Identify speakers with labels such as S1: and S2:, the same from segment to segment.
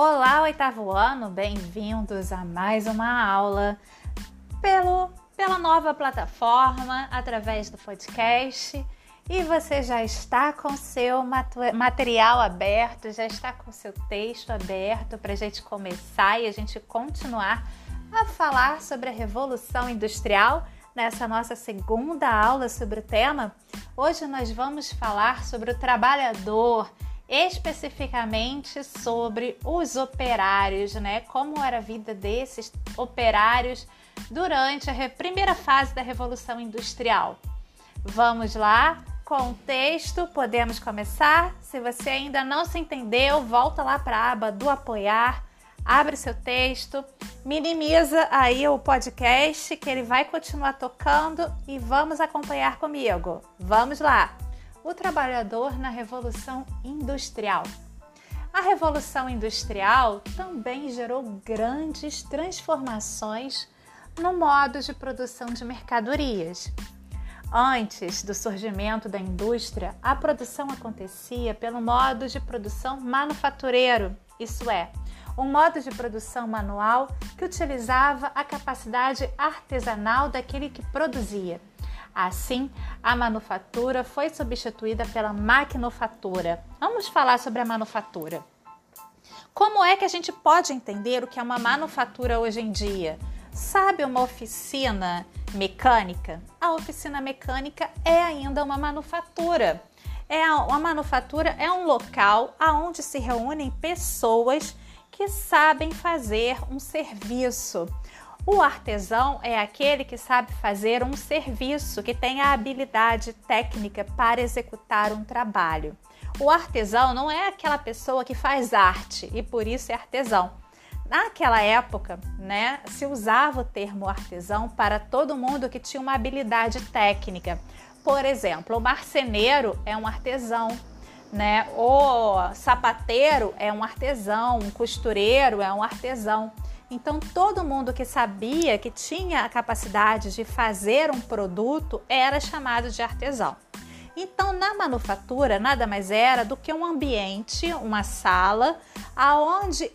S1: Olá, oitavo ano, bem-vindos a mais uma aula pelo, pela nova plataforma, através do podcast. E você já está com seu material aberto, já está com seu texto aberto para a gente começar e a gente continuar a falar sobre a Revolução Industrial nessa nossa segunda aula sobre o tema. Hoje nós vamos falar sobre o trabalhador especificamente sobre os operários, né? Como era a vida desses operários durante a primeira fase da Revolução Industrial. Vamos lá, com o texto, podemos começar. Se você ainda não se entendeu, volta lá para a aba do apoiar, abre seu texto, minimiza aí o podcast que ele vai continuar tocando e vamos acompanhar comigo. Vamos lá! O trabalhador na Revolução Industrial. A Revolução Industrial também gerou grandes transformações no modo de produção de mercadorias. Antes do surgimento da indústria, a produção acontecia pelo modo de produção manufatureiro, isso é, um modo de produção manual que utilizava a capacidade artesanal daquele que produzia. Assim, a manufatura foi substituída pela maquinofatura. Vamos falar sobre a manufatura. Como é que a gente pode entender o que é uma manufatura hoje em dia? Sabe uma oficina mecânica? A oficina mecânica é ainda uma manufatura. É uma manufatura é um local onde se reúnem pessoas que sabem fazer um serviço. O artesão é aquele que sabe fazer um serviço, que tem a habilidade técnica para executar um trabalho. O artesão não é aquela pessoa que faz arte e por isso é artesão. Naquela época, né, se usava o termo artesão para todo mundo que tinha uma habilidade técnica. Por exemplo, o marceneiro é um artesão, né? O sapateiro é um artesão, um costureiro é um artesão. Então, todo mundo que sabia que tinha a capacidade de fazer um produto era chamado de artesão. Então, na manufatura, nada mais era do que um ambiente, uma sala, aonde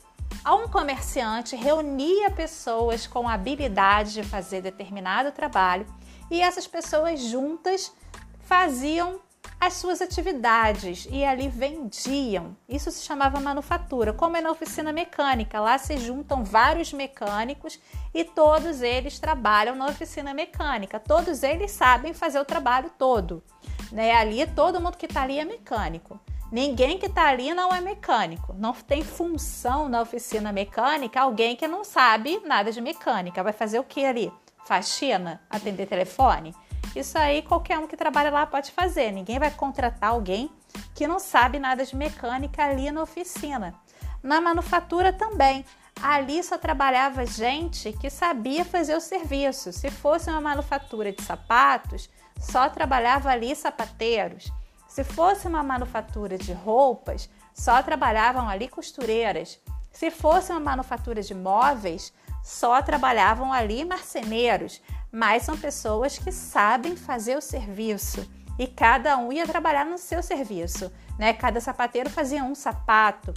S1: um comerciante reunia pessoas com habilidade de fazer determinado trabalho e essas pessoas juntas faziam as suas atividades e ali vendiam. Isso se chamava manufatura, como é na oficina mecânica. Lá se juntam vários mecânicos e todos eles trabalham na oficina mecânica. Todos eles sabem fazer o trabalho todo. Né? Ali todo mundo que está ali é mecânico. Ninguém que está ali não é mecânico. Não tem função na oficina mecânica alguém que não sabe nada de mecânica. Vai fazer o que ali? Faxina? Atender telefone? Isso aí qualquer um que trabalha lá pode fazer. Ninguém vai contratar alguém que não sabe nada de mecânica ali na oficina. Na manufatura também. Ali só trabalhava gente que sabia fazer o serviço. Se fosse uma manufatura de sapatos, só trabalhava ali sapateiros. Se fosse uma manufatura de roupas, só trabalhavam ali costureiras. Se fosse uma manufatura de móveis, só trabalhavam ali marceneiros mas são pessoas que sabem fazer o serviço e cada um ia trabalhar no seu serviço, né? Cada sapateiro fazia um sapato,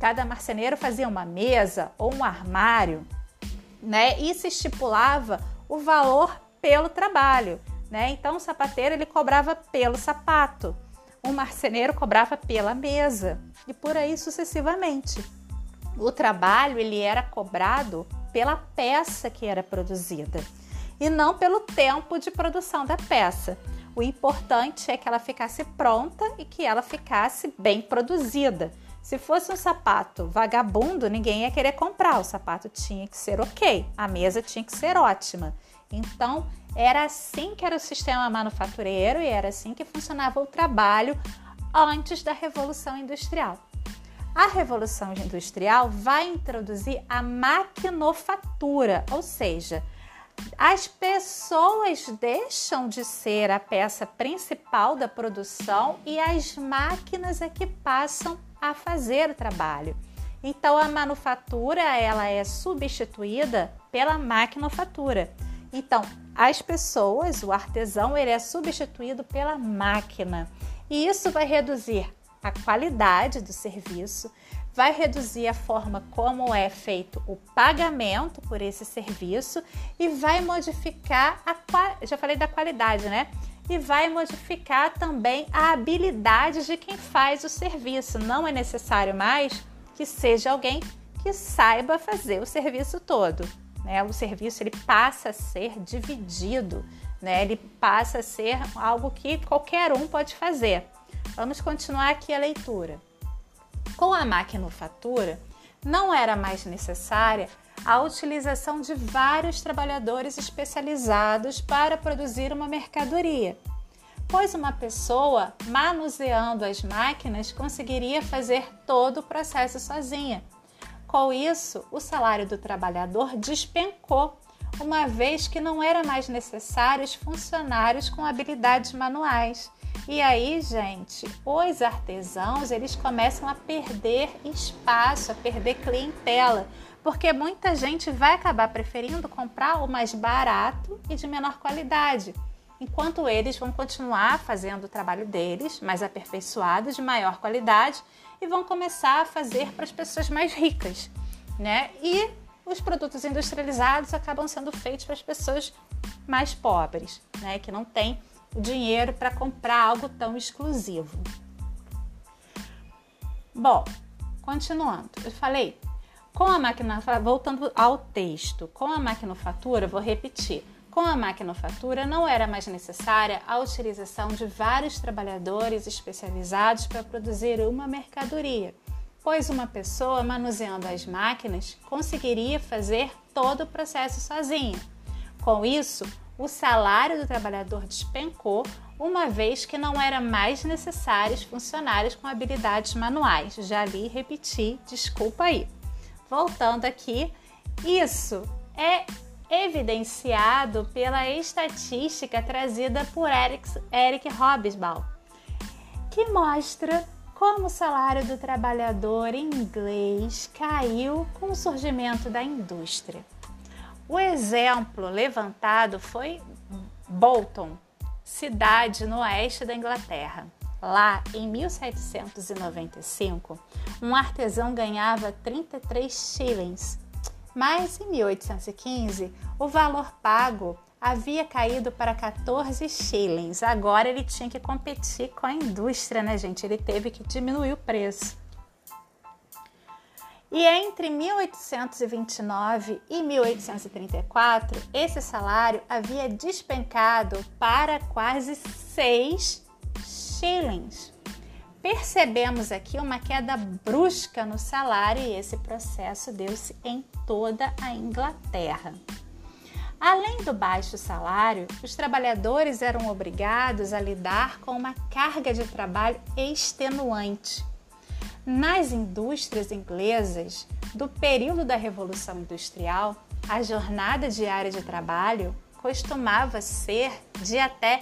S1: cada marceneiro fazia uma mesa ou um armário, né? E se estipulava o valor pelo trabalho, né? Então o sapateiro ele cobrava pelo sapato, o marceneiro cobrava pela mesa e por aí sucessivamente. O trabalho ele era cobrado pela peça que era produzida e não pelo tempo de produção da peça. O importante é que ela ficasse pronta e que ela ficasse bem produzida. Se fosse um sapato vagabundo, ninguém ia querer comprar. O sapato tinha que ser ok, a mesa tinha que ser ótima. Então, era assim que era o sistema manufatureiro e era assim que funcionava o trabalho antes da Revolução Industrial. A Revolução Industrial vai introduzir a maquinofatura, ou seja, as pessoas deixam de ser a peça principal da produção e as máquinas é que passam a fazer o trabalho. Então a manufatura ela é substituída pela maquinofatura. Então as pessoas, o artesão, ele é substituído pela máquina. E isso vai reduzir a qualidade do serviço, vai reduzir a forma como é feito o pagamento por esse serviço e vai modificar a já falei da qualidade, né? E vai modificar também a habilidade de quem faz o serviço. Não é necessário mais que seja alguém que saiba fazer o serviço todo. Né? O serviço ele passa a ser dividido, né? ele passa a ser algo que qualquer um pode fazer. Vamos continuar aqui a leitura. Com a maquinofatura, não era mais necessária a utilização de vários trabalhadores especializados para produzir uma mercadoria, pois uma pessoa manuseando as máquinas conseguiria fazer todo o processo sozinha. Com isso, o salário do trabalhador despencou, uma vez que não era mais necessários funcionários com habilidades manuais. E aí, gente, os artesãos, eles começam a perder espaço, a perder clientela, porque muita gente vai acabar preferindo comprar o mais barato e de menor qualidade, enquanto eles vão continuar fazendo o trabalho deles, mais aperfeiçoado, de maior qualidade, e vão começar a fazer para as pessoas mais ricas, né? E os produtos industrializados acabam sendo feitos para as pessoas mais pobres, né? Que não têm dinheiro para comprar algo tão exclusivo. Bom, continuando, eu falei com a máquina, voltando ao texto, com a maquinofatura, vou repetir. Com a maquinofatura, não era mais necessária a utilização de vários trabalhadores especializados para produzir uma mercadoria, pois uma pessoa manuseando as máquinas conseguiria fazer todo o processo sozinha. Com isso, o salário do trabalhador despencou, uma vez que não era mais necessários funcionários com habilidades manuais. Já li e repeti, desculpa aí. Voltando aqui, isso é evidenciado pela estatística trazida por Eric, Eric Hobsbawm, que mostra como o salário do trabalhador inglês caiu com o surgimento da indústria. O exemplo levantado foi Bolton, cidade no oeste da Inglaterra. Lá, em 1795, um artesão ganhava 33 shillings mas em 1815 o valor pago havia caído para 14 shillings. Agora ele tinha que competir com a indústria, né, gente? Ele teve que diminuir o preço. E entre 1829 e 1834, esse salário havia despencado para quase 6 shillings. Percebemos aqui uma queda brusca no salário e esse processo deu-se em toda a Inglaterra. Além do baixo salário, os trabalhadores eram obrigados a lidar com uma carga de trabalho extenuante. Nas indústrias inglesas do período da Revolução Industrial, a jornada diária de trabalho costumava ser de até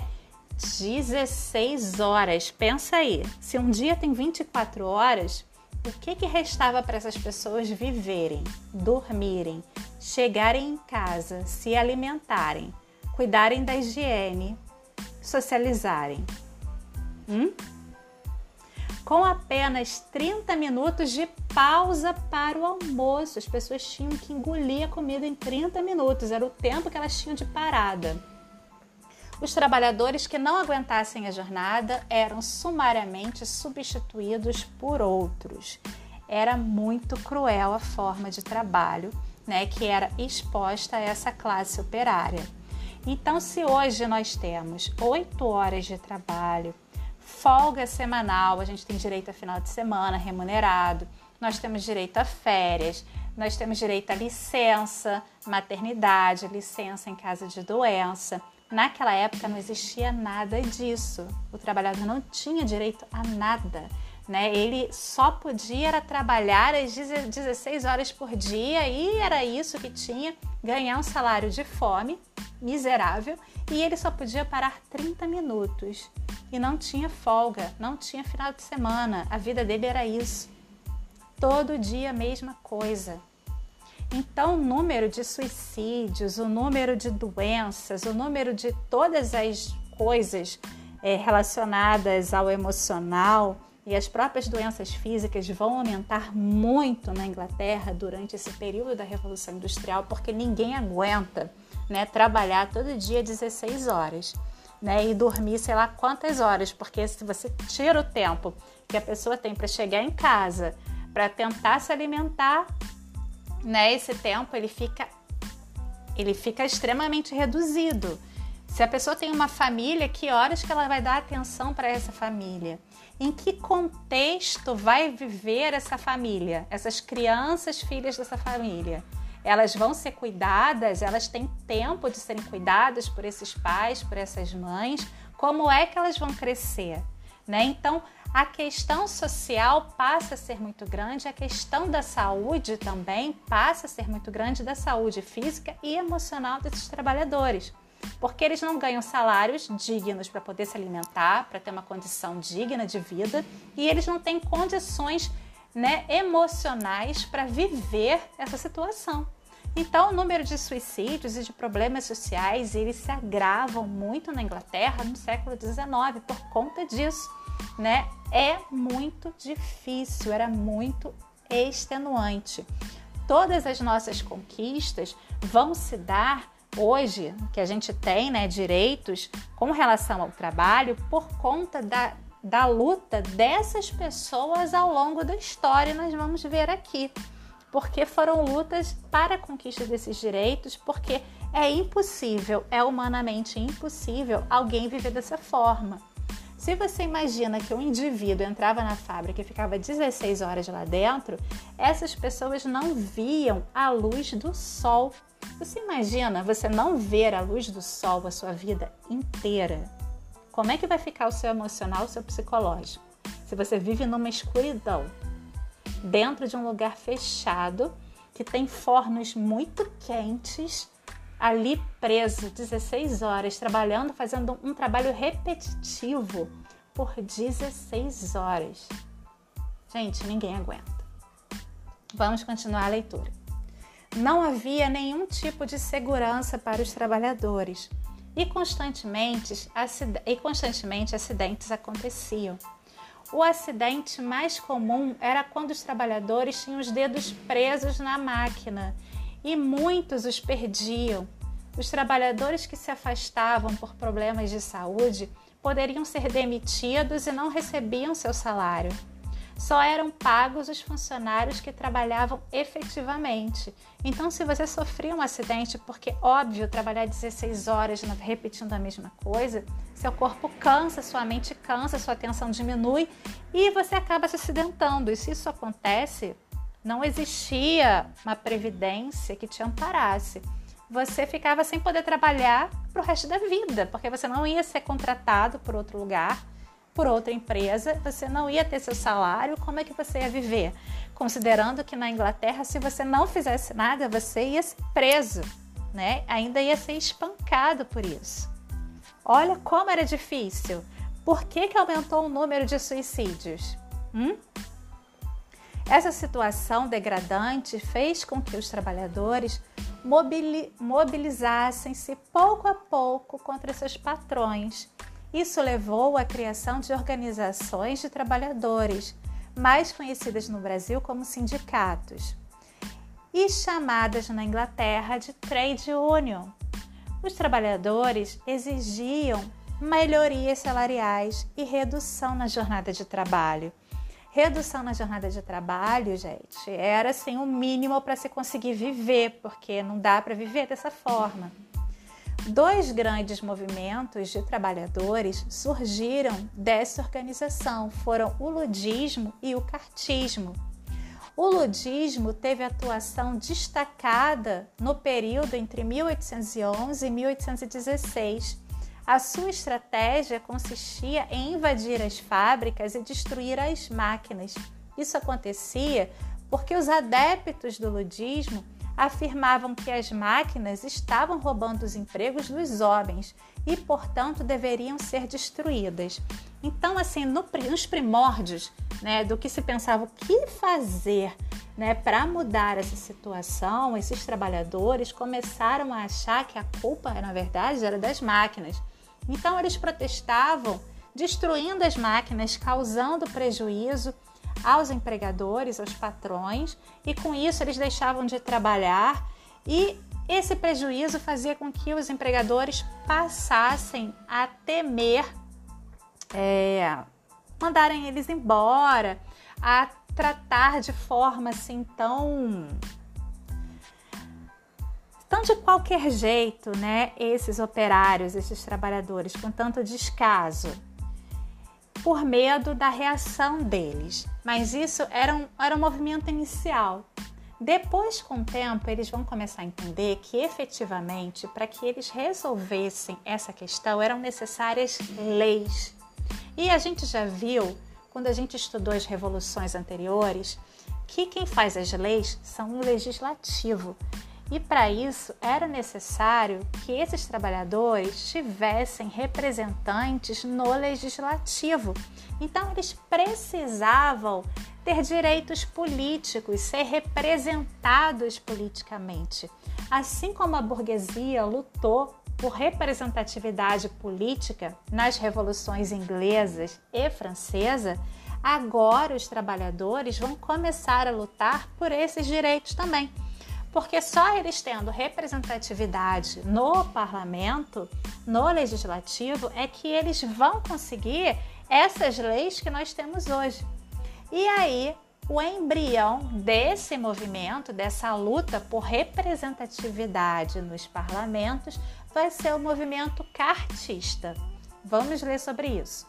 S1: 16 horas. Pensa aí, se um dia tem 24 horas, o que, que restava para essas pessoas viverem, dormirem, chegarem em casa, se alimentarem, cuidarem da higiene, socializarem? Hum? Com apenas 30 minutos de pausa para o almoço, as pessoas tinham que engolir a comida em 30 minutos, era o tempo que elas tinham de parada. Os trabalhadores que não aguentassem a jornada eram sumariamente substituídos por outros. Era muito cruel a forma de trabalho né, que era exposta a essa classe operária. Então, se hoje nós temos oito horas de trabalho, folga semanal, a gente tem direito a final de semana remunerado, nós temos direito a férias, nós temos direito a licença, maternidade, licença em caso de doença. Naquela época não existia nada disso. O trabalhador não tinha direito a nada. Né? Ele só podia trabalhar às 16 horas por dia e era isso que tinha, ganhar um salário de fome miserável e ele só podia parar 30 minutos e não tinha folga, não tinha final de semana. A vida dele era isso. Todo dia a mesma coisa. Então, o número de suicídios, o número de doenças, o número de todas as coisas é, relacionadas ao emocional, e as próprias doenças físicas vão aumentar muito na Inglaterra durante esse período da Revolução Industrial, porque ninguém aguenta né, trabalhar todo dia 16 horas né, e dormir sei lá quantas horas, porque se você tira o tempo que a pessoa tem para chegar em casa, para tentar se alimentar, né, esse tempo ele fica ele fica extremamente reduzido. Se a pessoa tem uma família, que horas que ela vai dar atenção para essa família? Em que contexto vai viver essa família, essas crianças, filhas dessa família? Elas vão ser cuidadas, elas têm tempo de serem cuidadas por esses pais, por essas mães. Como é que elas vão crescer? Né? Então, a questão social passa a ser muito grande, a questão da saúde também passa a ser muito grande, da saúde física e emocional desses trabalhadores porque eles não ganham salários dignos para poder se alimentar, para ter uma condição digna de vida, e eles não têm condições né, emocionais para viver essa situação. Então, o número de suicídios e de problemas sociais eles se agravam muito na Inglaterra no século XIX por conta disso, né? É muito difícil, era muito extenuante. Todas as nossas conquistas vão se dar hoje que a gente tem né, direitos com relação ao trabalho por conta da, da luta dessas pessoas ao longo da história, nós vamos ver aqui. Porque foram lutas para a conquista desses direitos, porque é impossível, é humanamente impossível alguém viver dessa forma. Se você imagina que um indivíduo entrava na fábrica e ficava 16 horas lá dentro, essas pessoas não viam a luz do sol você imagina você não ver a luz do sol a sua vida inteira? Como é que vai ficar o seu emocional, o seu psicológico? Se você vive numa escuridão, dentro de um lugar fechado, que tem fornos muito quentes, ali preso 16 horas, trabalhando, fazendo um trabalho repetitivo por 16 horas. Gente, ninguém aguenta. Vamos continuar a leitura não havia nenhum tipo de segurança para os trabalhadores e constantemente, e constantemente acidentes aconteciam. O acidente mais comum era quando os trabalhadores tinham os dedos presos na máquina e muitos os perdiam. Os trabalhadores que se afastavam por problemas de saúde poderiam ser demitidos e não recebiam seu salário só eram pagos os funcionários que trabalhavam efetivamente. Então, se você sofria um acidente, porque óbvio, trabalhar 16 horas repetindo a mesma coisa, seu corpo cansa, sua mente cansa, sua atenção diminui e você acaba se acidentando. E se isso acontece, não existia uma previdência que te amparasse. Você ficava sem poder trabalhar para o resto da vida, porque você não ia ser contratado por outro lugar por outra empresa, você não ia ter seu salário, como é que você ia viver? Considerando que na Inglaterra, se você não fizesse nada, você ia ser preso, né? Ainda ia ser espancado por isso. Olha como era difícil. Por que, que aumentou o número de suicídios? Hum? Essa situação degradante fez com que os trabalhadores mobilizassem-se pouco a pouco contra seus patrões isso levou à criação de organizações de trabalhadores, mais conhecidas no Brasil como sindicatos, e chamadas na Inglaterra de trade union. Os trabalhadores exigiam melhorias salariais e redução na jornada de trabalho. Redução na jornada de trabalho, gente, era assim o mínimo para se conseguir viver, porque não dá para viver dessa forma. Dois grandes movimentos de trabalhadores surgiram dessa organização, foram o ludismo e o cartismo. O ludismo teve atuação destacada no período entre 1811 e 1816. A sua estratégia consistia em invadir as fábricas e destruir as máquinas. Isso acontecia porque os adeptos do ludismo afirmavam que as máquinas estavam roubando os empregos dos homens e, portanto, deveriam ser destruídas. Então, assim, no, nos primórdios né, do que se pensava o que fazer né, para mudar essa situação, esses trabalhadores começaram a achar que a culpa, na verdade, era das máquinas. Então, eles protestavam destruindo as máquinas, causando prejuízo aos empregadores, aos patrões, e com isso eles deixavam de trabalhar e esse prejuízo fazia com que os empregadores passassem a temer é, mandarem eles embora, a tratar de forma assim tão tão de qualquer jeito, né, esses operários, esses trabalhadores com tanto descaso, por medo da reação deles. Mas isso era um, era um movimento inicial. Depois, com o tempo, eles vão começar a entender que efetivamente, para que eles resolvessem essa questão, eram necessárias leis. E a gente já viu, quando a gente estudou as revoluções anteriores, que quem faz as leis são o legislativo. E para isso era necessário que esses trabalhadores tivessem representantes no legislativo. Então eles precisavam ter direitos políticos, ser representados politicamente. Assim como a burguesia lutou por representatividade política nas revoluções inglesas e francesa, agora os trabalhadores vão começar a lutar por esses direitos também. Porque só eles tendo representatividade no parlamento, no legislativo, é que eles vão conseguir essas leis que nós temos hoje. E aí, o embrião desse movimento, dessa luta por representatividade nos parlamentos, vai ser o movimento cartista. Vamos ler sobre isso.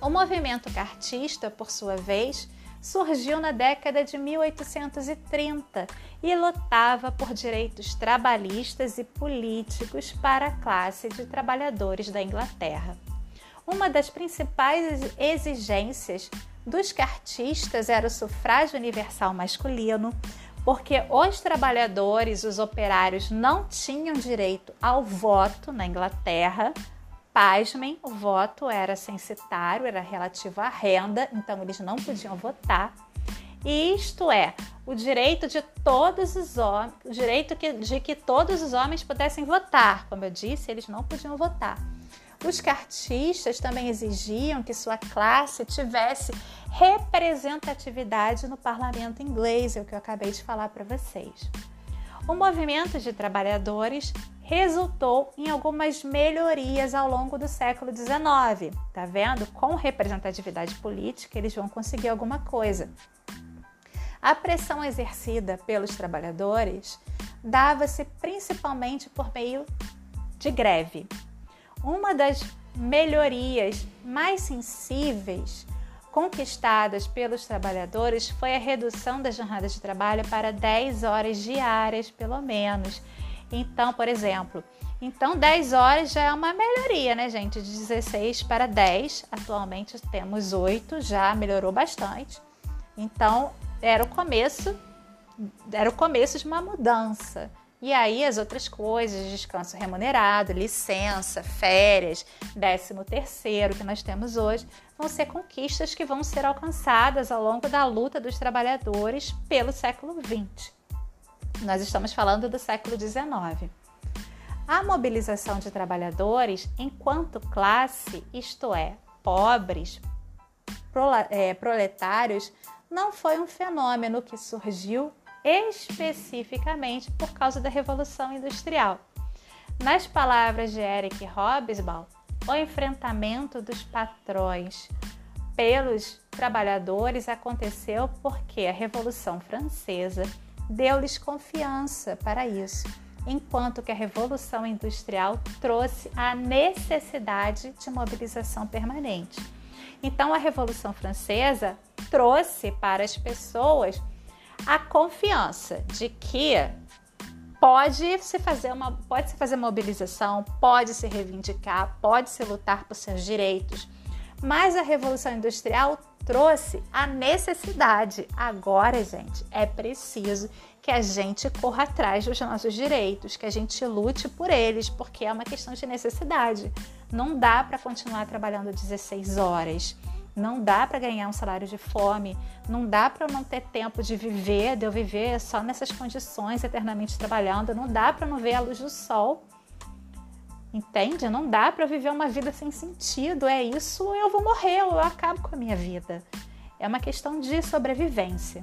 S1: O movimento cartista, por sua vez, surgiu na década de 1830 e lutava por direitos trabalhistas e políticos para a classe de trabalhadores da Inglaterra. Uma das principais exigências dos cartistas era o sufrágio universal masculino, porque os trabalhadores, os operários, não tinham direito ao voto na Inglaterra. Pasmem, o voto era censitário, era relativo à renda, então eles não podiam votar. Isto é, o direito de todos os homens, o direito de que todos os homens pudessem votar. Como eu disse, eles não podiam votar. Os cartistas também exigiam que sua classe tivesse representatividade no parlamento inglês, é o que eu acabei de falar para vocês. O movimento de trabalhadores resultou em algumas melhorias ao longo do século XIX. Tá vendo? Com representatividade política, eles vão conseguir alguma coisa. A pressão exercida pelos trabalhadores dava-se principalmente por meio de greve. Uma das melhorias mais sensíveis conquistadas pelos trabalhadores foi a redução da jornada de trabalho para 10 horas diárias, pelo menos. Então, por exemplo, então 10 horas já é uma melhoria, né, gente? De 16 para 10, atualmente temos 8, já melhorou bastante. Então, era o começo, era o começo de uma mudança. E aí as outras coisas, descanso remunerado, licença, férias, décimo terceiro que nós temos hoje, vão ser conquistas que vão ser alcançadas ao longo da luta dos trabalhadores pelo século XX. Nós estamos falando do século XIX. A mobilização de trabalhadores enquanto classe, isto é, pobres, é, proletários, não foi um fenômeno que surgiu especificamente por causa da Revolução Industrial. Nas palavras de Eric Hobsbawm, o enfrentamento dos patrões pelos trabalhadores aconteceu porque a Revolução Francesa deu-lhes confiança para isso, enquanto que a Revolução Industrial trouxe a necessidade de mobilização permanente. Então, a Revolução Francesa trouxe para as pessoas a confiança de que pode se fazer uma pode se fazer mobilização, pode se reivindicar, pode se lutar por seus direitos. Mas a revolução industrial trouxe a necessidade. Agora, gente, é preciso que a gente corra atrás dos nossos direitos, que a gente lute por eles, porque é uma questão de necessidade. Não dá para continuar trabalhando 16 horas. Não dá para ganhar um salário de fome, não dá para eu não ter tempo de viver, de eu viver só nessas condições eternamente trabalhando, não dá para não ver a luz do sol Entende? Não dá para viver uma vida sem sentido. É isso, eu vou morrer, eu acabo com a minha vida. É uma questão de sobrevivência.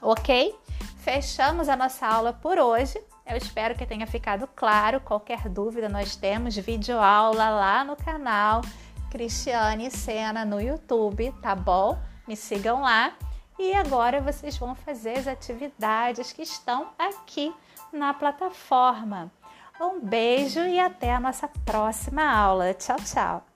S1: Ok? Fechamos a nossa aula por hoje. Eu espero que tenha ficado claro. Qualquer dúvida, nós temos vídeo aula lá no canal Cristiane Sena no YouTube, tá bom? Me sigam lá. E agora vocês vão fazer as atividades que estão aqui na plataforma. Um beijo e até a nossa próxima aula. Tchau, tchau!